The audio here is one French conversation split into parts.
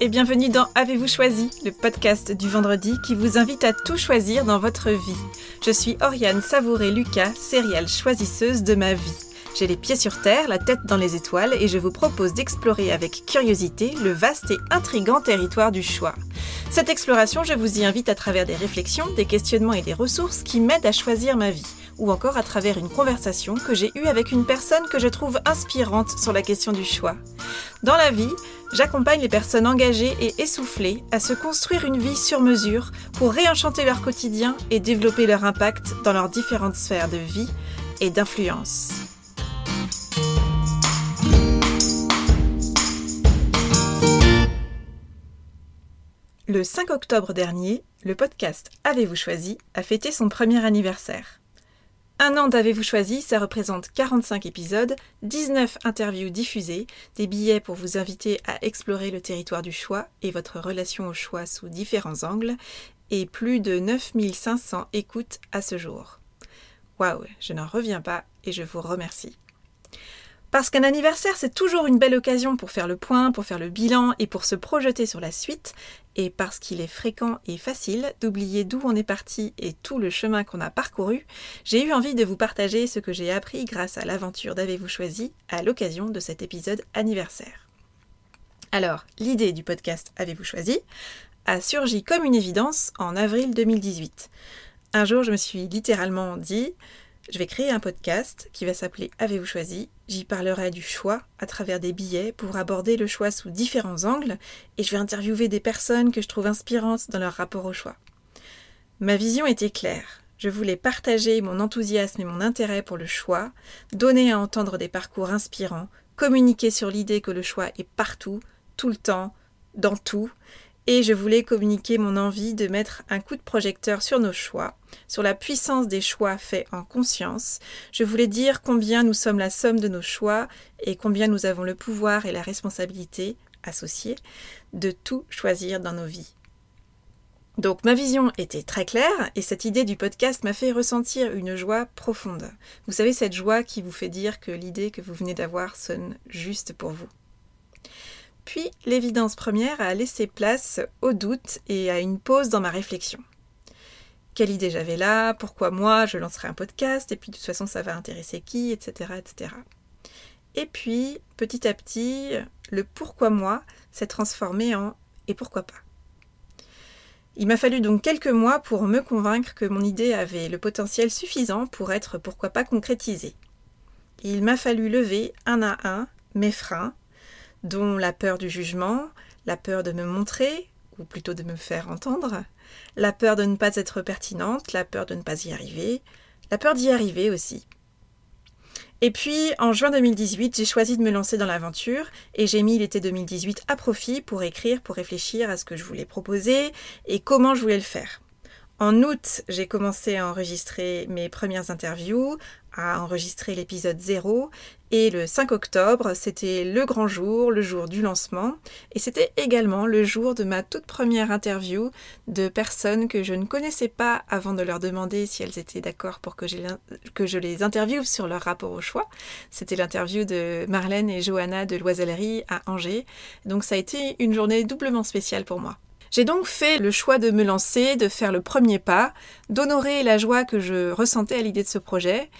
et bienvenue dans Avez-vous choisi, le podcast du vendredi qui vous invite à tout choisir dans votre vie. Je suis Oriane Savouré-Lucas, céréale choisisseuse de ma vie. J'ai les pieds sur terre, la tête dans les étoiles et je vous propose d'explorer avec curiosité le vaste et intrigant territoire du choix. Cette exploration, je vous y invite à travers des réflexions, des questionnements et des ressources qui m'aident à choisir ma vie, ou encore à travers une conversation que j'ai eue avec une personne que je trouve inspirante sur la question du choix. Dans la vie, j'accompagne les personnes engagées et essoufflées à se construire une vie sur mesure pour réenchanter leur quotidien et développer leur impact dans leurs différentes sphères de vie et d'influence. Le 5 octobre dernier, le podcast Avez-vous choisi a fêté son premier anniversaire. Un an d'Avez-vous choisi, ça représente 45 épisodes, 19 interviews diffusées, des billets pour vous inviter à explorer le territoire du choix et votre relation au choix sous différents angles, et plus de 9500 écoutes à ce jour. Waouh, je n'en reviens pas et je vous remercie. Parce qu'un anniversaire, c'est toujours une belle occasion pour faire le point, pour faire le bilan et pour se projeter sur la suite, et parce qu'il est fréquent et facile d'oublier d'où on est parti et tout le chemin qu'on a parcouru, j'ai eu envie de vous partager ce que j'ai appris grâce à l'aventure d'Avez-vous choisi à l'occasion de cet épisode anniversaire. Alors, l'idée du podcast Avez-vous choisi a surgi comme une évidence en avril 2018. Un jour, je me suis littéralement dit je vais créer un podcast qui va s'appeler Avez-vous choisi J'y parlerai du choix à travers des billets pour aborder le choix sous différents angles et je vais interviewer des personnes que je trouve inspirantes dans leur rapport au choix. Ma vision était claire. Je voulais partager mon enthousiasme et mon intérêt pour le choix, donner à entendre des parcours inspirants, communiquer sur l'idée que le choix est partout, tout le temps, dans tout, et je voulais communiquer mon envie de mettre un coup de projecteur sur nos choix, sur la puissance des choix faits en conscience. Je voulais dire combien nous sommes la somme de nos choix et combien nous avons le pouvoir et la responsabilité associée de tout choisir dans nos vies. Donc ma vision était très claire et cette idée du podcast m'a fait ressentir une joie profonde. Vous savez cette joie qui vous fait dire que l'idée que vous venez d'avoir sonne juste pour vous. Puis l'évidence première a laissé place au doute et à une pause dans ma réflexion. Quelle idée j'avais là Pourquoi moi je lancerai un podcast Et puis de toute façon ça va intéresser qui Etc. etc. Et puis petit à petit, le pourquoi moi s'est transformé en et pourquoi pas. Il m'a fallu donc quelques mois pour me convaincre que mon idée avait le potentiel suffisant pour être pourquoi pas concrétisée. Il m'a fallu lever un à un mes freins, dont la peur du jugement, la peur de me montrer, ou plutôt de me faire entendre, la peur de ne pas être pertinente, la peur de ne pas y arriver, la peur d'y arriver aussi. Et puis, en juin 2018, j'ai choisi de me lancer dans l'aventure et j'ai mis l'été 2018 à profit pour écrire, pour réfléchir à ce que je voulais proposer et comment je voulais le faire. En août, j'ai commencé à enregistrer mes premières interviews, à enregistrer l'épisode 0 et le 5 octobre, c'était le grand jour, le jour du lancement et c'était également le jour de ma toute première interview de personnes que je ne connaissais pas avant de leur demander si elles étaient d'accord pour que, que je les interviewe sur leur rapport au choix. C'était l'interview de Marlène et Johanna de Loisellerie à Angers. Donc ça a été une journée doublement spéciale pour moi. J'ai donc fait le choix de me lancer, de faire le premier pas, d'honorer la joie que je ressentais à l'idée de ce projet,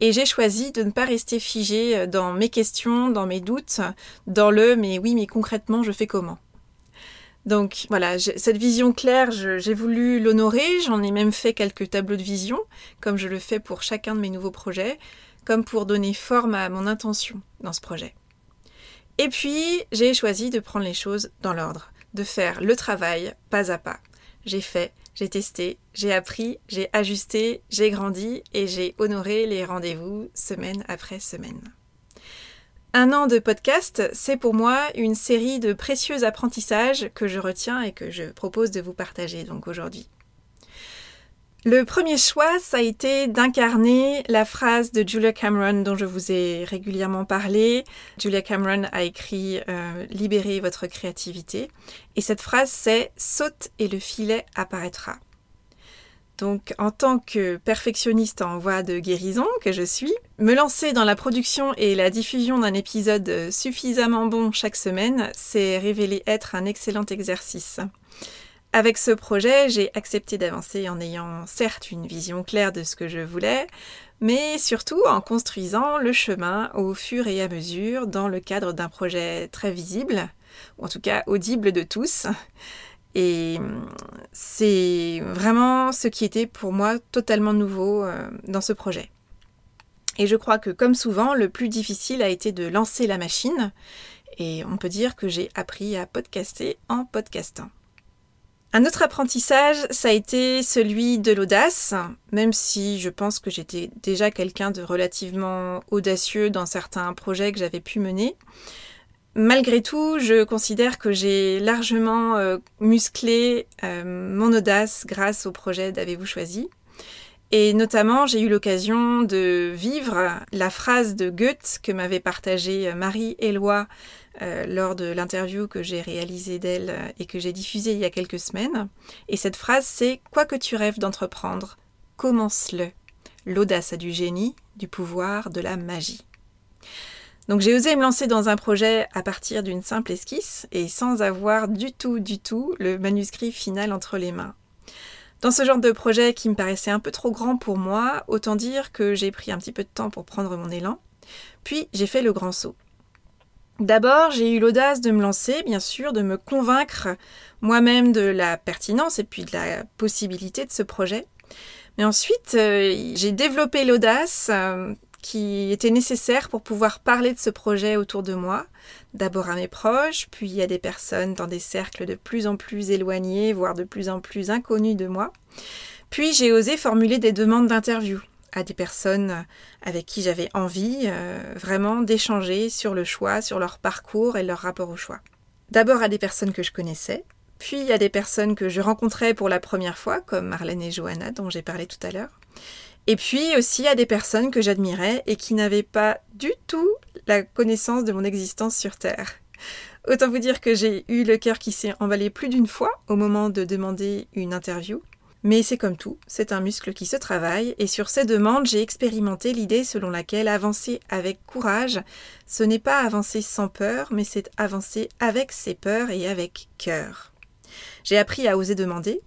et j'ai choisi de ne pas rester figée dans mes questions, dans mes doutes, dans le mais oui, mais concrètement, je fais comment? Donc voilà, cette vision claire, j'ai voulu l'honorer, j'en ai même fait quelques tableaux de vision, comme je le fais pour chacun de mes nouveaux projets, comme pour donner forme à mon intention dans ce projet. Et puis, j'ai choisi de prendre les choses dans l'ordre de faire le travail pas à pas. J'ai fait, j'ai testé, j'ai appris, j'ai ajusté, j'ai grandi et j'ai honoré les rendez-vous semaine après semaine. Un an de podcast, c'est pour moi une série de précieux apprentissages que je retiens et que je propose de vous partager donc aujourd'hui. Le premier choix, ça a été d'incarner la phrase de Julia Cameron dont je vous ai régulièrement parlé. Julia Cameron a écrit euh, Libérez votre créativité. Et cette phrase, c'est Saute et le filet apparaîtra. Donc, en tant que perfectionniste en voie de guérison que je suis, me lancer dans la production et la diffusion d'un épisode suffisamment bon chaque semaine s'est révélé être un excellent exercice. Avec ce projet, j'ai accepté d'avancer en ayant certes une vision claire de ce que je voulais, mais surtout en construisant le chemin au fur et à mesure dans le cadre d'un projet très visible, ou en tout cas audible de tous. Et c'est vraiment ce qui était pour moi totalement nouveau euh, dans ce projet. Et je crois que comme souvent, le plus difficile a été de lancer la machine. Et on peut dire que j'ai appris à podcaster en podcastant. Un autre apprentissage, ça a été celui de l'audace, même si je pense que j'étais déjà quelqu'un de relativement audacieux dans certains projets que j'avais pu mener. Malgré tout, je considère que j'ai largement euh, musclé euh, mon audace grâce au projet d'Avez-vous choisi. Et notamment, j'ai eu l'occasion de vivre la phrase de Goethe que m'avait partagée Marie-Éloi euh, lors de l'interview que j'ai réalisée d'elle et que j'ai diffusée il y a quelques semaines. Et cette phrase, c'est Quoi que tu rêves d'entreprendre, commence-le. L'audace a du génie, du pouvoir, de la magie. Donc j'ai osé me lancer dans un projet à partir d'une simple esquisse et sans avoir du tout, du tout le manuscrit final entre les mains. Dans ce genre de projet qui me paraissait un peu trop grand pour moi, autant dire que j'ai pris un petit peu de temps pour prendre mon élan, puis j'ai fait le grand saut. D'abord, j'ai eu l'audace de me lancer, bien sûr, de me convaincre moi-même de la pertinence et puis de la possibilité de ce projet. Mais ensuite, euh, j'ai développé l'audace euh, qui était nécessaire pour pouvoir parler de ce projet autour de moi, d'abord à mes proches, puis à des personnes dans des cercles de plus en plus éloignés, voire de plus en plus inconnus de moi. Puis j'ai osé formuler des demandes d'interview à des personnes avec qui j'avais envie euh, vraiment d'échanger sur le choix, sur leur parcours et leur rapport au choix. D'abord à des personnes que je connaissais, puis à des personnes que je rencontrais pour la première fois, comme Marlène et Johanna dont j'ai parlé tout à l'heure. Et puis aussi à des personnes que j'admirais et qui n'avaient pas du tout la connaissance de mon existence sur Terre. Autant vous dire que j'ai eu le cœur qui s'est emballé plus d'une fois au moment de demander une interview. Mais c'est comme tout, c'est un muscle qui se travaille, et sur ces demandes, j'ai expérimenté l'idée selon laquelle avancer avec courage, ce n'est pas avancer sans peur, mais c'est avancer avec ses peurs et avec cœur. J'ai appris à oser demander,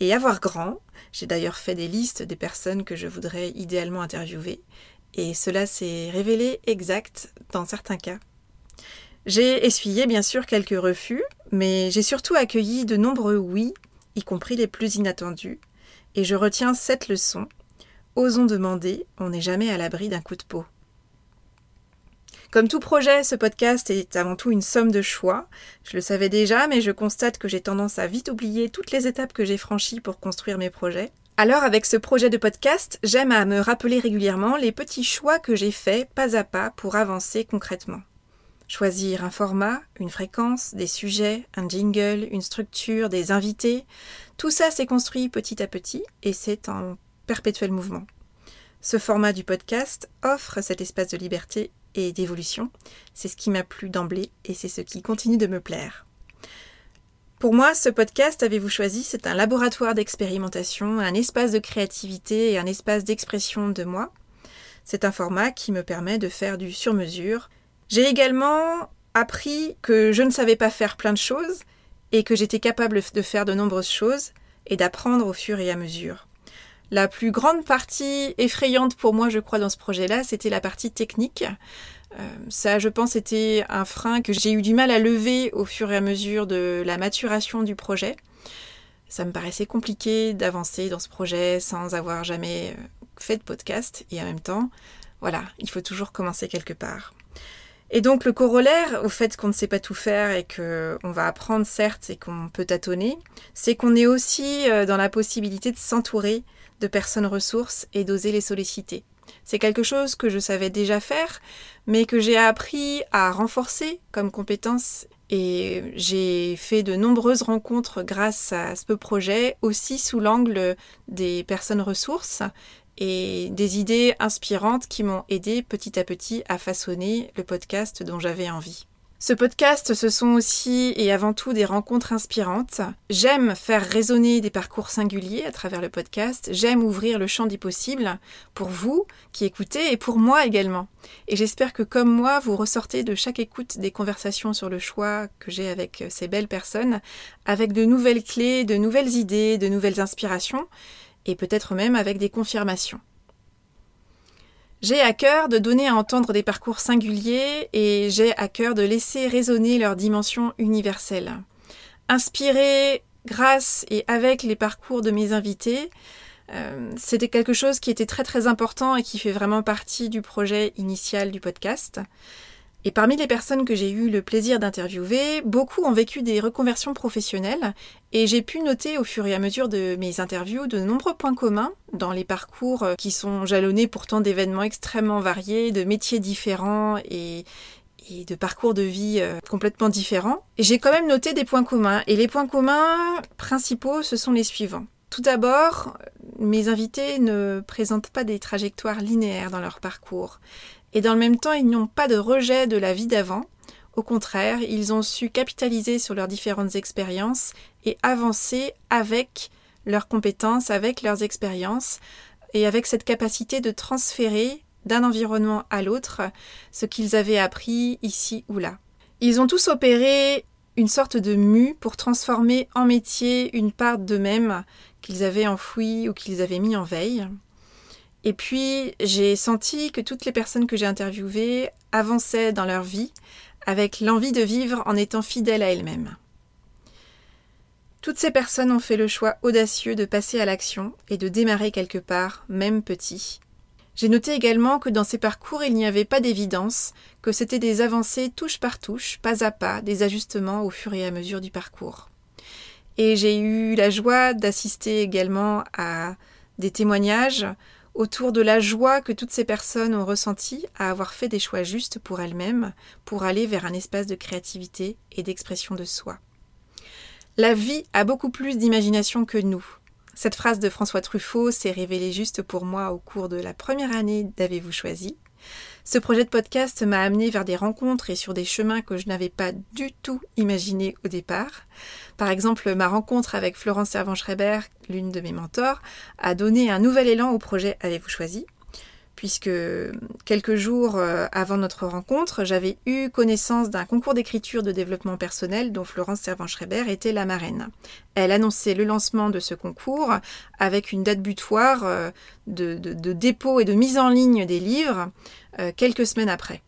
et à voir grand, j'ai d'ailleurs fait des listes des personnes que je voudrais idéalement interviewer, et cela s'est révélé exact dans certains cas. J'ai essuyé bien sûr quelques refus, mais j'ai surtout accueilli de nombreux oui, y compris les plus inattendus, et je retiens cette leçon. Osons demander, on n'est jamais à l'abri d'un coup de peau. Comme tout projet, ce podcast est avant tout une somme de choix. Je le savais déjà, mais je constate que j'ai tendance à vite oublier toutes les étapes que j'ai franchies pour construire mes projets. Alors avec ce projet de podcast, j'aime à me rappeler régulièrement les petits choix que j'ai faits pas à pas pour avancer concrètement. Choisir un format, une fréquence, des sujets, un jingle, une structure, des invités, tout ça s'est construit petit à petit et c'est en perpétuel mouvement. Ce format du podcast offre cet espace de liberté et d'évolution. C'est ce qui m'a plu d'emblée et c'est ce qui continue de me plaire. Pour moi, ce podcast, avez-vous choisi, c'est un laboratoire d'expérimentation, un espace de créativité et un espace d'expression de moi. C'est un format qui me permet de faire du sur-mesure. J'ai également appris que je ne savais pas faire plein de choses et que j'étais capable de faire de nombreuses choses et d'apprendre au fur et à mesure. La plus grande partie effrayante pour moi, je crois, dans ce projet-là, c'était la partie technique. Euh, ça, je pense, était un frein que j'ai eu du mal à lever au fur et à mesure de la maturation du projet. Ça me paraissait compliqué d'avancer dans ce projet sans avoir jamais euh, fait de podcast. Et en même temps, voilà, il faut toujours commencer quelque part. Et donc le corollaire au fait qu'on ne sait pas tout faire et qu'on va apprendre certes et qu'on peut tâtonner, c'est qu'on est aussi euh, dans la possibilité de s'entourer de personnes ressources et d'oser les solliciter. C'est quelque chose que je savais déjà faire, mais que j'ai appris à renforcer comme compétence et j'ai fait de nombreuses rencontres grâce à ce projet, aussi sous l'angle des personnes ressources et des idées inspirantes qui m'ont aidé petit à petit à façonner le podcast dont j'avais envie. Ce podcast, ce sont aussi et avant tout des rencontres inspirantes. J'aime faire résonner des parcours singuliers à travers le podcast. J'aime ouvrir le champ des possibles pour vous qui écoutez et pour moi également. Et j'espère que comme moi, vous ressortez de chaque écoute des conversations sur le choix que j'ai avec ces belles personnes, avec de nouvelles clés, de nouvelles idées, de nouvelles inspirations et peut-être même avec des confirmations. J'ai à cœur de donner à entendre des parcours singuliers et j'ai à cœur de laisser résonner leur dimension universelle. Inspiré grâce et avec les parcours de mes invités, euh, c'était quelque chose qui était très très important et qui fait vraiment partie du projet initial du podcast. Et parmi les personnes que j'ai eu le plaisir d'interviewer, beaucoup ont vécu des reconversions professionnelles et j'ai pu noter au fur et à mesure de mes interviews de nombreux points communs dans les parcours euh, qui sont jalonnés pourtant d'événements extrêmement variés, de métiers différents et, de parcours de vie euh, complètement différents. J'ai quand même noté des points communs et les points communs principaux ce sont les suivants. Tout d'abord, mes invités ne présentent pas des trajectoires linéaires dans leur parcours et dans le même temps ils n'ont pas de rejet de la vie d'avant. Au contraire, ils ont su capitaliser sur leurs différentes expériences et avancer avec leurs compétences, avec leurs expériences et avec cette capacité de transférer d'un environnement à l'autre ce qu'ils avaient appris ici ou là. Ils ont tous opéré une sorte de mue pour transformer en métier une part d'eux-mêmes qu'ils avaient enfouie ou qu'ils avaient mis en veille. Et puis, j'ai senti que toutes les personnes que j'ai interviewées avançaient dans leur vie avec l'envie de vivre en étant fidèles à elles-mêmes. Toutes ces personnes ont fait le choix audacieux de passer à l'action et de démarrer quelque part, même petit. J'ai noté également que dans ces parcours, il n'y avait pas d'évidence, que c'était des avancées touche par touche, pas à pas, des ajustements au fur et à mesure du parcours. Et j'ai eu la joie d'assister également à des témoignages autour de la joie que toutes ces personnes ont ressentie à avoir fait des choix justes pour elles-mêmes, pour aller vers un espace de créativité et d'expression de soi. La vie a beaucoup plus d'imagination que nous. Cette phrase de François Truffaut s'est révélée juste pour moi au cours de la première année d'Avez-vous choisi? Ce projet de podcast m'a amené vers des rencontres et sur des chemins que je n'avais pas du tout imaginés au départ. Par exemple, ma rencontre avec Florence Servan-Schreiber, l'une de mes mentors, a donné un nouvel élan au projet Avez-vous choisi puisque quelques jours euh, avant notre rencontre, j'avais eu connaissance d'un concours d'écriture de développement personnel dont Florence Servan-Schreiber était la marraine. Elle annonçait le lancement de ce concours avec une date butoir euh, de, dépôt et de mise en ligne des livres euh, quelques semaines après.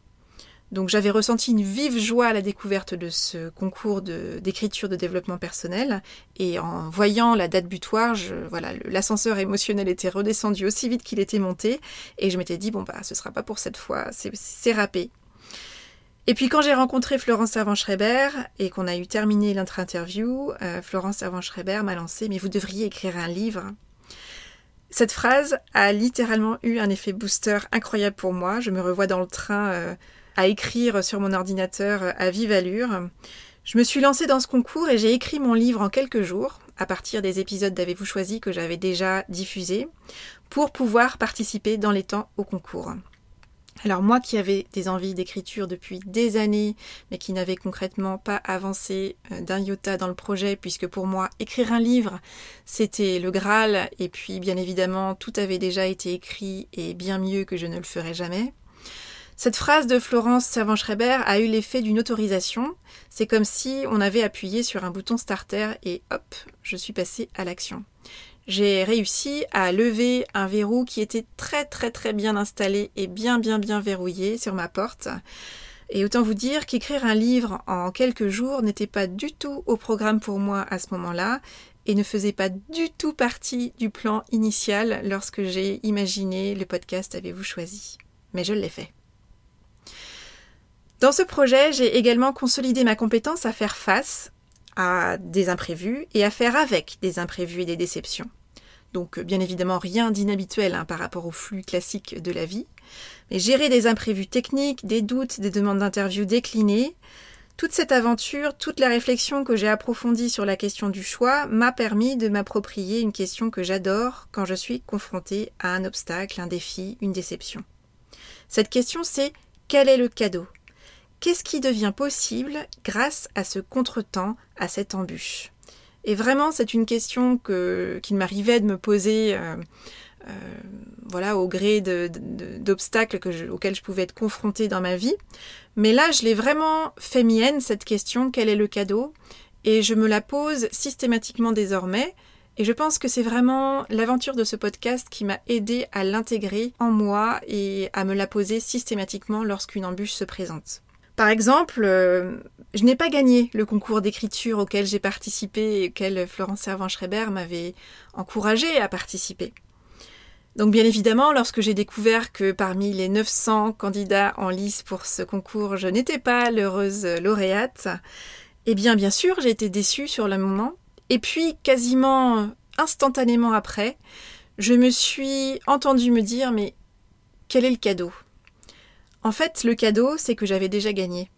Donc j'avais ressenti une vive joie à la découverte de ce concours d'écriture de, développement personnel et en voyant la date butoir, voilà, l'ascenseur émotionnel était redescendu aussi vite qu'il était monté et je m'étais dit bon bah ce sera pas pour cette fois, c'est râpé. Et puis quand j'ai rencontré Florence Servan-Schreiber et qu'on a eu terminé notre interview, euh, Florence Servan-Schreiber m'a lancé mais vous devriez écrire un livre. Cette phrase a littéralement eu un effet booster incroyable pour moi. Je me revois dans le train euh, à écrire sur mon ordinateur à vive allure. Je me suis lancée dans ce concours et j'ai écrit mon livre en quelques jours, à partir des épisodes d'Avez-vous choisi que j'avais déjà diffusés, pour pouvoir participer dans les temps au concours. Alors moi qui avais des envies d'écriture depuis des années, mais qui n'avais concrètement pas avancé euh, d'un iota dans le projet, puisque pour moi écrire un livre, c'était le Graal, et puis bien évidemment tout avait déjà été écrit et bien mieux que je ne le ferais jamais. Cette phrase de Florence Servan-Schreiber a eu l'effet d'une autorisation. C'est comme si on avait appuyé sur un bouton starter et hop, je suis passée à l'action. J'ai réussi à lever un verrou qui était très très très bien installé et bien bien bien verrouillé sur ma porte. Et autant vous dire qu'écrire un livre en quelques jours n'était pas du tout au programme pour moi à ce moment-là et ne faisait pas du tout partie du plan initial lorsque j'ai imaginé le podcast Avez-vous choisi? Mais je l'ai fait. Dans ce projet, j'ai également consolidé ma compétence à faire face à des imprévus et à faire avec des imprévus et des déceptions. Donc bien évidemment rien d'inhabituel hein, par rapport au flux classique de la vie. Mais gérer des imprévus techniques, des doutes, des demandes d'interview déclinées, toute cette aventure, toute la réflexion que j'ai approfondie sur la question du choix m'a permis de m'approprier une question que j'adore quand je suis confrontée à un obstacle, un défi, une déception. Cette question c'est quel est le cadeau? Qu'est-ce qui devient possible grâce à ce contretemps, à cette embûche? Et vraiment, c'est une question que, qu'il m'arrivait de me poser euh, euh, voilà, au gré d'obstacles auxquels je pouvais être confrontée dans ma vie. Mais là, je l'ai vraiment fait mienne, cette question, quel est le cadeau? Et je me la pose systématiquement désormais. Et je pense que c'est vraiment l'aventure de ce podcast qui m'a aidé à l'intégrer en moi et à me la poser systématiquement lorsqu'une embûche se présente. Par exemple, euh, je n'ai pas gagné le concours d'écriture auquel j'ai participé et auquel Florence Servan-Schreiber m'avait encouragé à participer. Donc bien évidemment, lorsque j'ai découvert que parmi les 900 candidats en lice pour ce concours, je n'étais pas l'heureuse lauréate, eh bien bien sûr, j'ai été déçue sur le moment. Et puis quasiment instantanément après, je me suis entendue me dire mais quel est le cadeau? En fait, le cadeau, c'est que j'avais déjà gagné.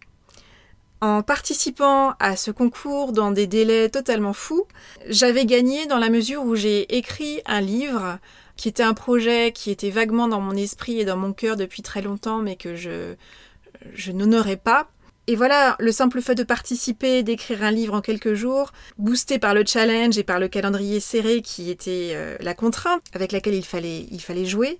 En participant à ce concours dans des délais totalement fous, j'avais gagné dans la mesure où j'ai écrit un livre qui était un projet qui était vaguement dans mon esprit et dans mon cœur depuis très longtemps, mais que je, je n'honorais pas. Et voilà, le simple fait de participer, d'écrire un livre en quelques jours, boosté par le challenge et par le calendrier serré qui était euh, la contrainte avec laquelle il fallait, il fallait jouer,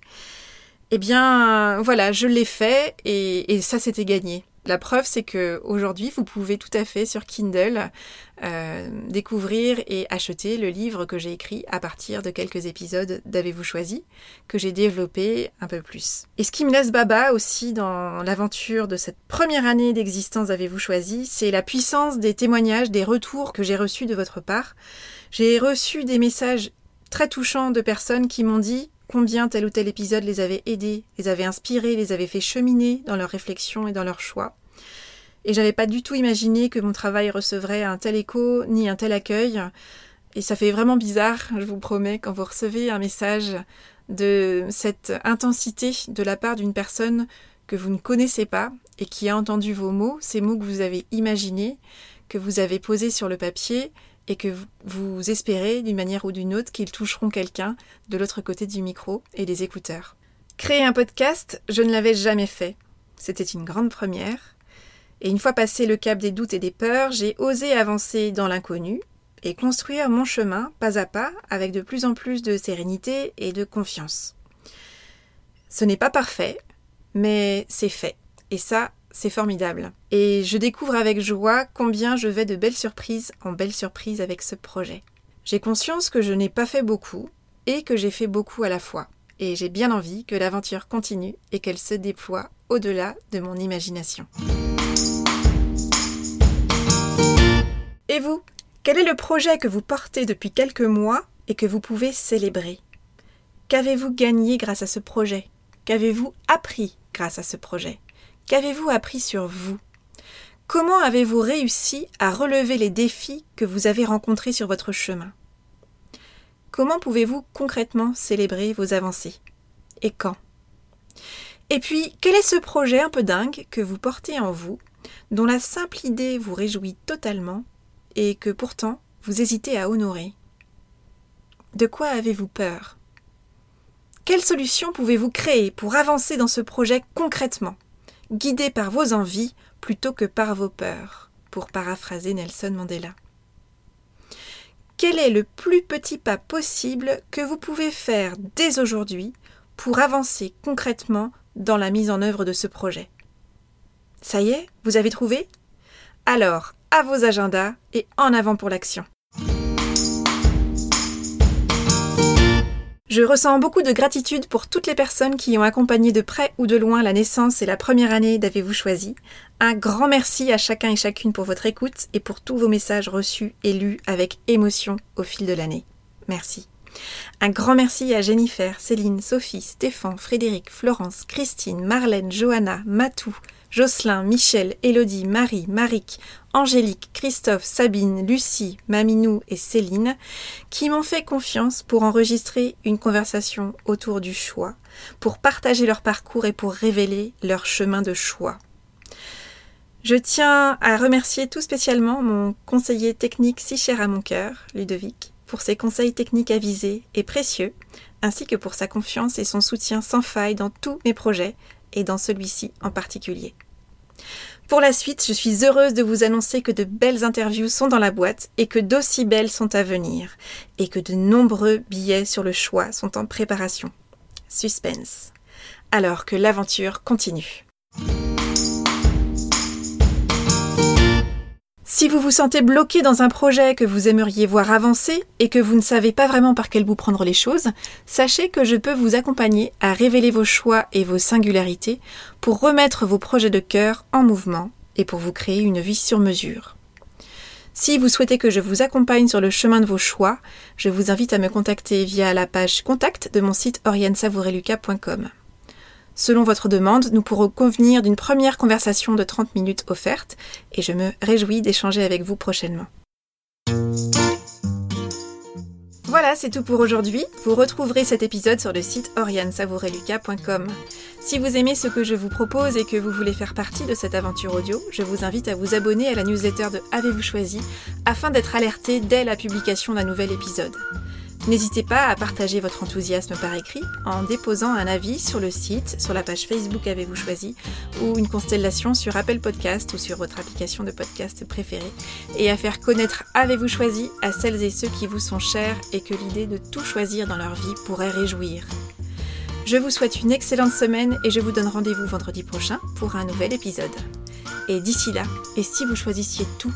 eh bien, voilà, je l'ai fait et, ça, c'était gagné. La preuve, c'est que aujourd'hui, vous pouvez tout à fait sur Kindle euh, découvrir et acheter le livre que j'ai écrit à partir de quelques épisodes d'Avez-vous choisi, que j'ai développé un peu plus. Et ce qui me laisse baba aussi dans l'aventure de cette première année d'existence d'Avez-vous choisi, c'est la puissance des témoignages, des retours que j'ai reçus de votre part. J'ai reçu des messages très touchants de personnes qui m'ont dit combien tel ou tel épisode les avait aidés, les avait inspirés, les avait fait cheminer dans leurs réflexions et dans leurs choix. Et j'avais pas du tout imaginé que mon travail recevrait un tel écho ni un tel accueil. Et ça fait vraiment bizarre, je vous promets, quand vous recevez un message de cette intensité de la part d'une personne que vous ne connaissez pas et qui a entendu vos mots, ces mots que vous avez imaginés, que vous avez posés sur le papier et que vous espérez d'une manière ou d'une autre qu'ils toucheront quelqu'un de l'autre côté du micro et des écouteurs. Créer un podcast, je ne l'avais jamais fait. C'était une grande première. Et une fois passé le cap des doutes et des peurs, j'ai osé avancer dans l'inconnu et construire mon chemin pas à pas avec de plus en plus de sérénité et de confiance. Ce n'est pas parfait, mais c'est fait. Et ça, c'est formidable. Et je découvre avec joie combien je vais de belles surprises en belles surprises avec ce projet. J'ai conscience que je n'ai pas fait beaucoup et que j'ai fait beaucoup à la fois. Et j'ai bien envie que l'aventure continue et qu'elle se déploie au-delà de mon imagination. Et vous Quel est le projet que vous portez depuis quelques mois et que vous pouvez célébrer? Qu'avez-vous gagné grâce à ce projet? Qu'avez-vous appris grâce à ce projet? Qu'avez-vous appris sur vous? Comment avez-vous réussi à relever les défis que vous avez rencontrés sur votre chemin? Comment pouvez-vous concrètement célébrer vos avancées? Et quand? Et puis, quel est ce projet un peu dingue que vous portez en vous, dont la simple idée vous réjouit totalement et que pourtant vous hésitez à honorer? De quoi avez-vous peur? Quelle solution pouvez-vous créer pour avancer dans ce projet concrètement? Guidé par vos envies plutôt que par vos peurs, pour paraphraser Nelson Mandela. Quel est le plus petit pas possible que vous pouvez faire dès aujourd'hui pour avancer concrètement dans la mise en œuvre de ce projet? Ça y est, vous avez trouvé? Alors, à vos agendas et en avant pour l'action. Je ressens beaucoup de gratitude pour toutes les personnes qui ont accompagné de près ou de loin la naissance et la première année d'Avez-vous choisi. Un grand merci à chacun et chacune pour votre écoute et pour tous vos messages reçus et lus avec émotion au fil de l'année. Merci. Un grand merci à Jennifer, Céline, Sophie, Stéphane, Frédéric, Florence, Christine, Marlène, Johanna, Matou, Jocelyn, Michel, Élodie, Marie, Maric, Angélique, Christophe, Sabine, Lucie, Maminou et Céline, qui m'ont fait confiance pour enregistrer une conversation autour du choix, pour partager leur parcours et pour révéler leur chemin de choix. Je tiens à remercier tout spécialement mon conseiller technique si cher à mon cœur, Ludovic, pour ses conseils techniques avisés et précieux, ainsi que pour sa confiance et son soutien sans faille dans tous mes projets, et dans celui-ci en particulier. Pour la suite, je suis heureuse de vous annoncer que de belles interviews sont dans la boîte et que d'aussi belles sont à venir, et que de nombreux billets sur le choix sont en préparation. Suspense. Alors que l'aventure continue. Si vous vous sentez bloqué dans un projet que vous aimeriez voir avancer et que vous ne savez pas vraiment par quel bout prendre les choses, sachez que je peux vous accompagner à révéler vos choix et vos singularités pour remettre vos projets de cœur en mouvement et pour vous créer une vie sur mesure. Si vous souhaitez que je vous accompagne sur le chemin de vos choix, je vous invite à me contacter via la page contact de mon site oriensavoureluca.com. Selon votre demande, nous pourrons convenir d'une première conversation de 30 minutes offerte et je me réjouis d'échanger avec vous prochainement. Voilà, c'est tout pour aujourd'hui. Vous retrouverez cet épisode sur le site oriansavoureluca.com. Si vous aimez ce que je vous propose et que vous voulez faire partie de cette aventure audio, je vous invite à vous abonner à la newsletter de Avez-vous choisi afin d'être alerté dès la publication d'un nouvel épisode. N'hésitez pas à partager votre enthousiasme par écrit en déposant un avis sur le site, sur la page Facebook Avez-vous choisi ou une constellation sur Apple Podcast ou sur votre application de podcast préférée et à faire connaître Avez-vous choisi à celles et ceux qui vous sont chers et que l'idée de tout choisir dans leur vie pourrait réjouir. Je vous souhaite une excellente semaine et je vous donne rendez-vous vendredi prochain pour un nouvel épisode. Et d'ici là, et si vous choisissiez tout